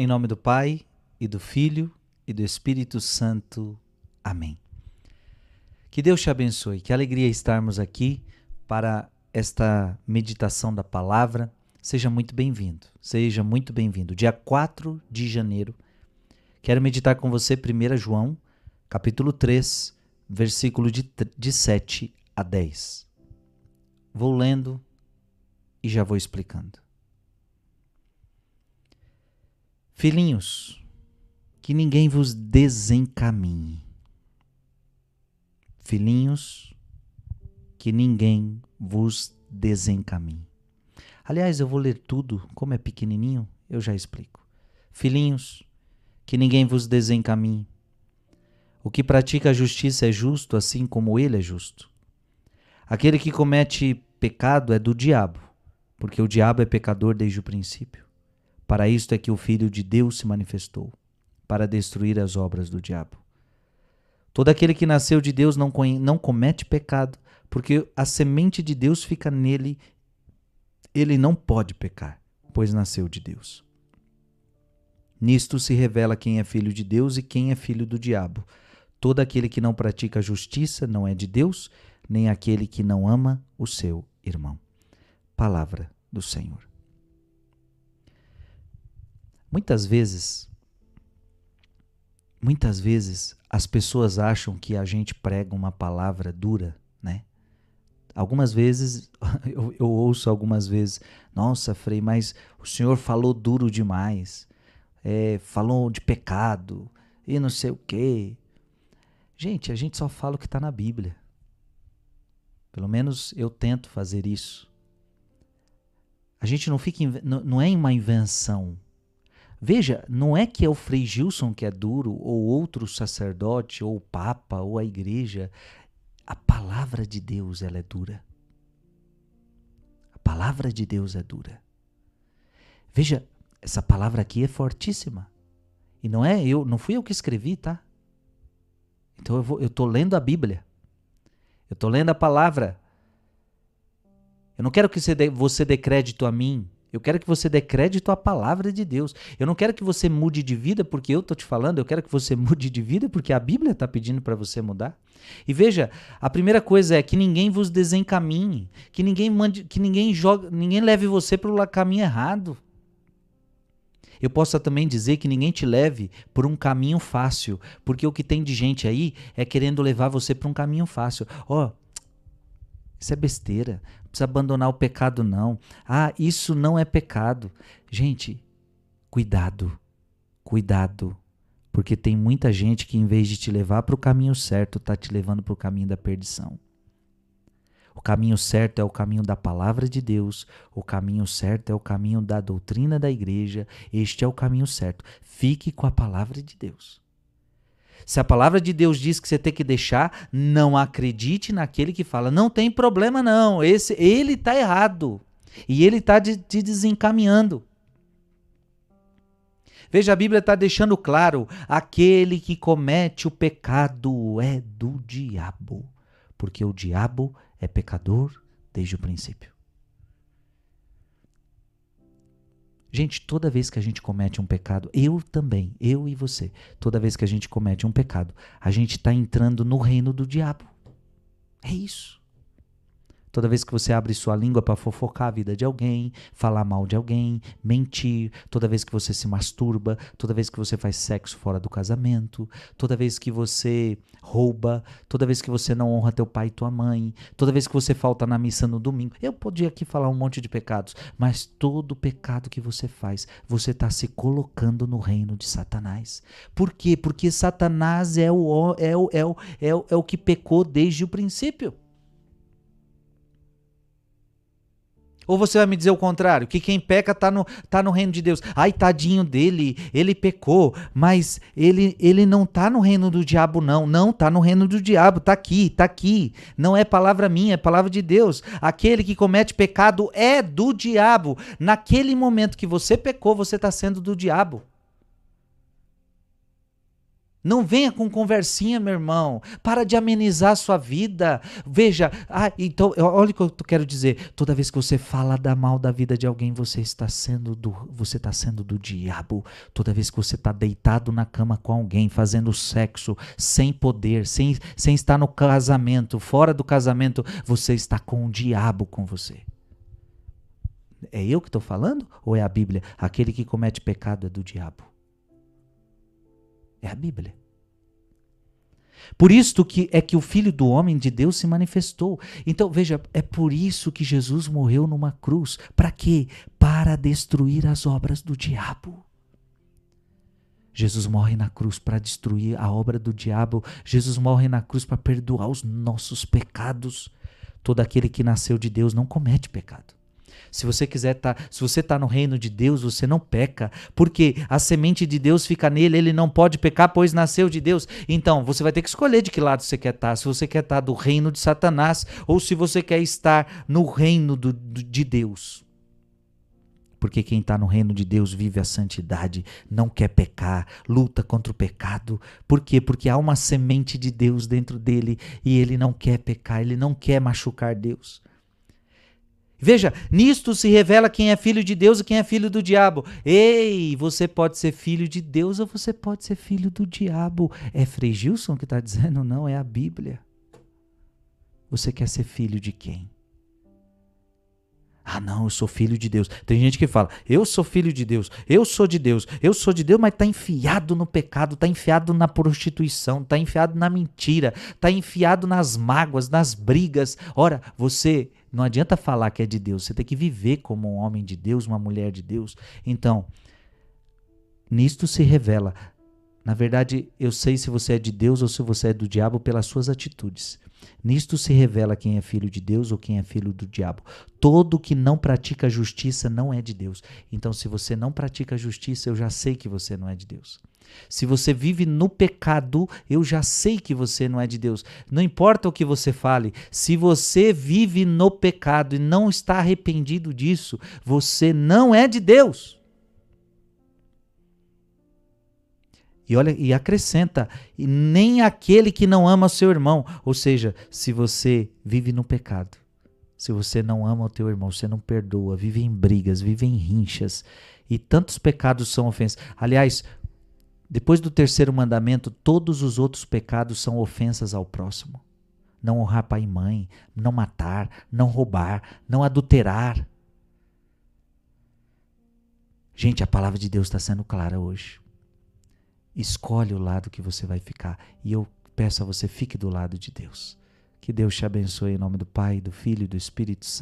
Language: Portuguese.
Em nome do Pai, e do Filho, e do Espírito Santo. Amém. Que Deus te abençoe, que alegria estarmos aqui para esta meditação da palavra. Seja muito bem-vindo, seja muito bem-vindo. Dia 4 de janeiro, quero meditar com você 1 João, capítulo 3, versículo de, de 7 a 10. Vou lendo e já vou explicando. Filhinhos, que ninguém vos desencaminhe. Filhinhos, que ninguém vos desencaminhe. Aliás, eu vou ler tudo, como é pequenininho, eu já explico. Filhinhos, que ninguém vos desencaminhe. O que pratica a justiça é justo, assim como ele é justo. Aquele que comete pecado é do diabo, porque o diabo é pecador desde o princípio. Para isto é que o Filho de Deus se manifestou, para destruir as obras do diabo. Todo aquele que nasceu de Deus não, não comete pecado, porque a semente de Deus fica nele. Ele não pode pecar, pois nasceu de Deus. Nisto se revela quem é filho de Deus e quem é filho do diabo. Todo aquele que não pratica justiça não é de Deus, nem aquele que não ama o seu irmão. Palavra do Senhor. Muitas vezes, muitas vezes as pessoas acham que a gente prega uma palavra dura, né? Algumas vezes, eu, eu ouço algumas vezes, nossa, Frei, mas o senhor falou duro demais, é, falou de pecado e não sei o quê. Gente, a gente só fala o que está na Bíblia. Pelo menos eu tento fazer isso. A gente não fica, não é uma invenção. Veja, não é que é o Frei Gilson que é duro, ou outro sacerdote, ou o Papa, ou a igreja. A palavra de Deus ela é dura. A palavra de Deus é dura. Veja, essa palavra aqui é fortíssima. E não é eu, não fui eu que escrevi, tá? Então eu, eu tô lendo a Bíblia. Eu tô lendo a palavra. Eu não quero que você dê, você dê crédito a mim. Eu quero que você dê crédito à palavra de Deus. Eu não quero que você mude de vida porque eu estou te falando, eu quero que você mude de vida porque a Bíblia está pedindo para você mudar. E veja, a primeira coisa é que ninguém vos desencaminhe, que ninguém mande, que ninguém jogue, ninguém leve você para o caminho errado. Eu posso também dizer que ninguém te leve por um caminho fácil, porque o que tem de gente aí é querendo levar você para um caminho fácil. Ó, oh, isso é besteira precisa abandonar o pecado, não. Ah, isso não é pecado. Gente, cuidado, cuidado. Porque tem muita gente que, em vez de te levar para o caminho certo, está te levando para o caminho da perdição. O caminho certo é o caminho da palavra de Deus, o caminho certo é o caminho da doutrina da igreja, este é o caminho certo. Fique com a palavra de Deus. Se a palavra de Deus diz que você tem que deixar, não acredite naquele que fala, não tem problema não, esse ele está errado. E ele está te de, desencaminhando. Veja, a Bíblia está deixando claro: aquele que comete o pecado é do diabo, porque o diabo é pecador desde o princípio. Gente, toda vez que a gente comete um pecado, eu também, eu e você, toda vez que a gente comete um pecado, a gente está entrando no reino do diabo. É isso. Toda vez que você abre sua língua para fofocar a vida de alguém, falar mal de alguém, mentir, toda vez que você se masturba, toda vez que você faz sexo fora do casamento, toda vez que você rouba, toda vez que você não honra teu pai e tua mãe, toda vez que você falta na missa no domingo. Eu podia aqui falar um monte de pecados, mas todo pecado que você faz, você está se colocando no reino de Satanás. Por quê? Porque Satanás é o, é o, é o, é o, é o que pecou desde o princípio. Ou você vai me dizer o contrário, que quem peca está no, tá no reino de Deus. Ai, tadinho dele, ele pecou, mas ele, ele não está no reino do diabo, não. Não, está no reino do diabo, está aqui, está aqui. Não é palavra minha, é palavra de Deus. Aquele que comete pecado é do diabo. Naquele momento que você pecou, você está sendo do diabo. Não venha com conversinha, meu irmão. Para de amenizar a sua vida. Veja, ah, então, olha o que eu quero dizer. Toda vez que você fala da mal da vida de alguém, você está sendo do, você está sendo do diabo. Toda vez que você está deitado na cama com alguém, fazendo sexo, sem poder, sem, sem estar no casamento, fora do casamento, você está com o diabo com você. É eu que estou falando? Ou é a Bíblia? Aquele que comete pecado é do diabo. É a Bíblia. Por isto que é que o Filho do Homem de Deus se manifestou. Então, veja, é por isso que Jesus morreu numa cruz. Para quê? Para destruir as obras do diabo. Jesus morre na cruz para destruir a obra do diabo. Jesus morre na cruz para perdoar os nossos pecados. Todo aquele que nasceu de Deus não comete pecado. Se você quiser tá, se você está no reino de Deus, você não peca, porque a semente de Deus fica nele, ele não pode pecar, pois nasceu de Deus. Então, você vai ter que escolher de que lado você quer estar. Tá. Se você quer estar tá do reino de Satanás ou se você quer estar no reino do, do, de Deus. Porque quem está no reino de Deus vive a santidade, não quer pecar, luta contra o pecado. Por quê? Porque há uma semente de Deus dentro dele e ele não quer pecar, ele não quer machucar Deus. Veja, nisto se revela quem é filho de Deus e quem é filho do diabo. Ei, você pode ser filho de Deus ou você pode ser filho do diabo. É Frei Gilson que está dizendo, não, é a Bíblia. Você quer ser filho de quem? Ah, não, eu sou filho de Deus. Tem gente que fala, eu sou filho de Deus, eu sou de Deus, eu sou de Deus, mas está enfiado no pecado, está enfiado na prostituição, está enfiado na mentira, está enfiado nas mágoas, nas brigas. Ora, você não adianta falar que é de Deus, você tem que viver como um homem de Deus, uma mulher de Deus. Então, nisto se revela. Na verdade, eu sei se você é de Deus ou se você é do diabo pelas suas atitudes. Nisto se revela quem é filho de Deus ou quem é filho do diabo. Todo que não pratica justiça não é de Deus. Então, se você não pratica justiça, eu já sei que você não é de Deus. Se você vive no pecado, eu já sei que você não é de Deus. Não importa o que você fale, se você vive no pecado e não está arrependido disso, você não é de Deus. E olha, e acrescenta, e nem aquele que não ama seu irmão. Ou seja, se você vive no pecado, se você não ama o teu irmão, você não perdoa, vive em brigas, vive em rinchas, e tantos pecados são ofensas. Aliás, depois do terceiro mandamento, todos os outros pecados são ofensas ao próximo. Não honrar pai e mãe, não matar, não roubar, não adulterar. Gente, a palavra de Deus está sendo clara hoje. Escolhe o lado que você vai ficar. E eu peço a você, fique do lado de Deus. Que Deus te abençoe em nome do Pai, do Filho e do Espírito Santo.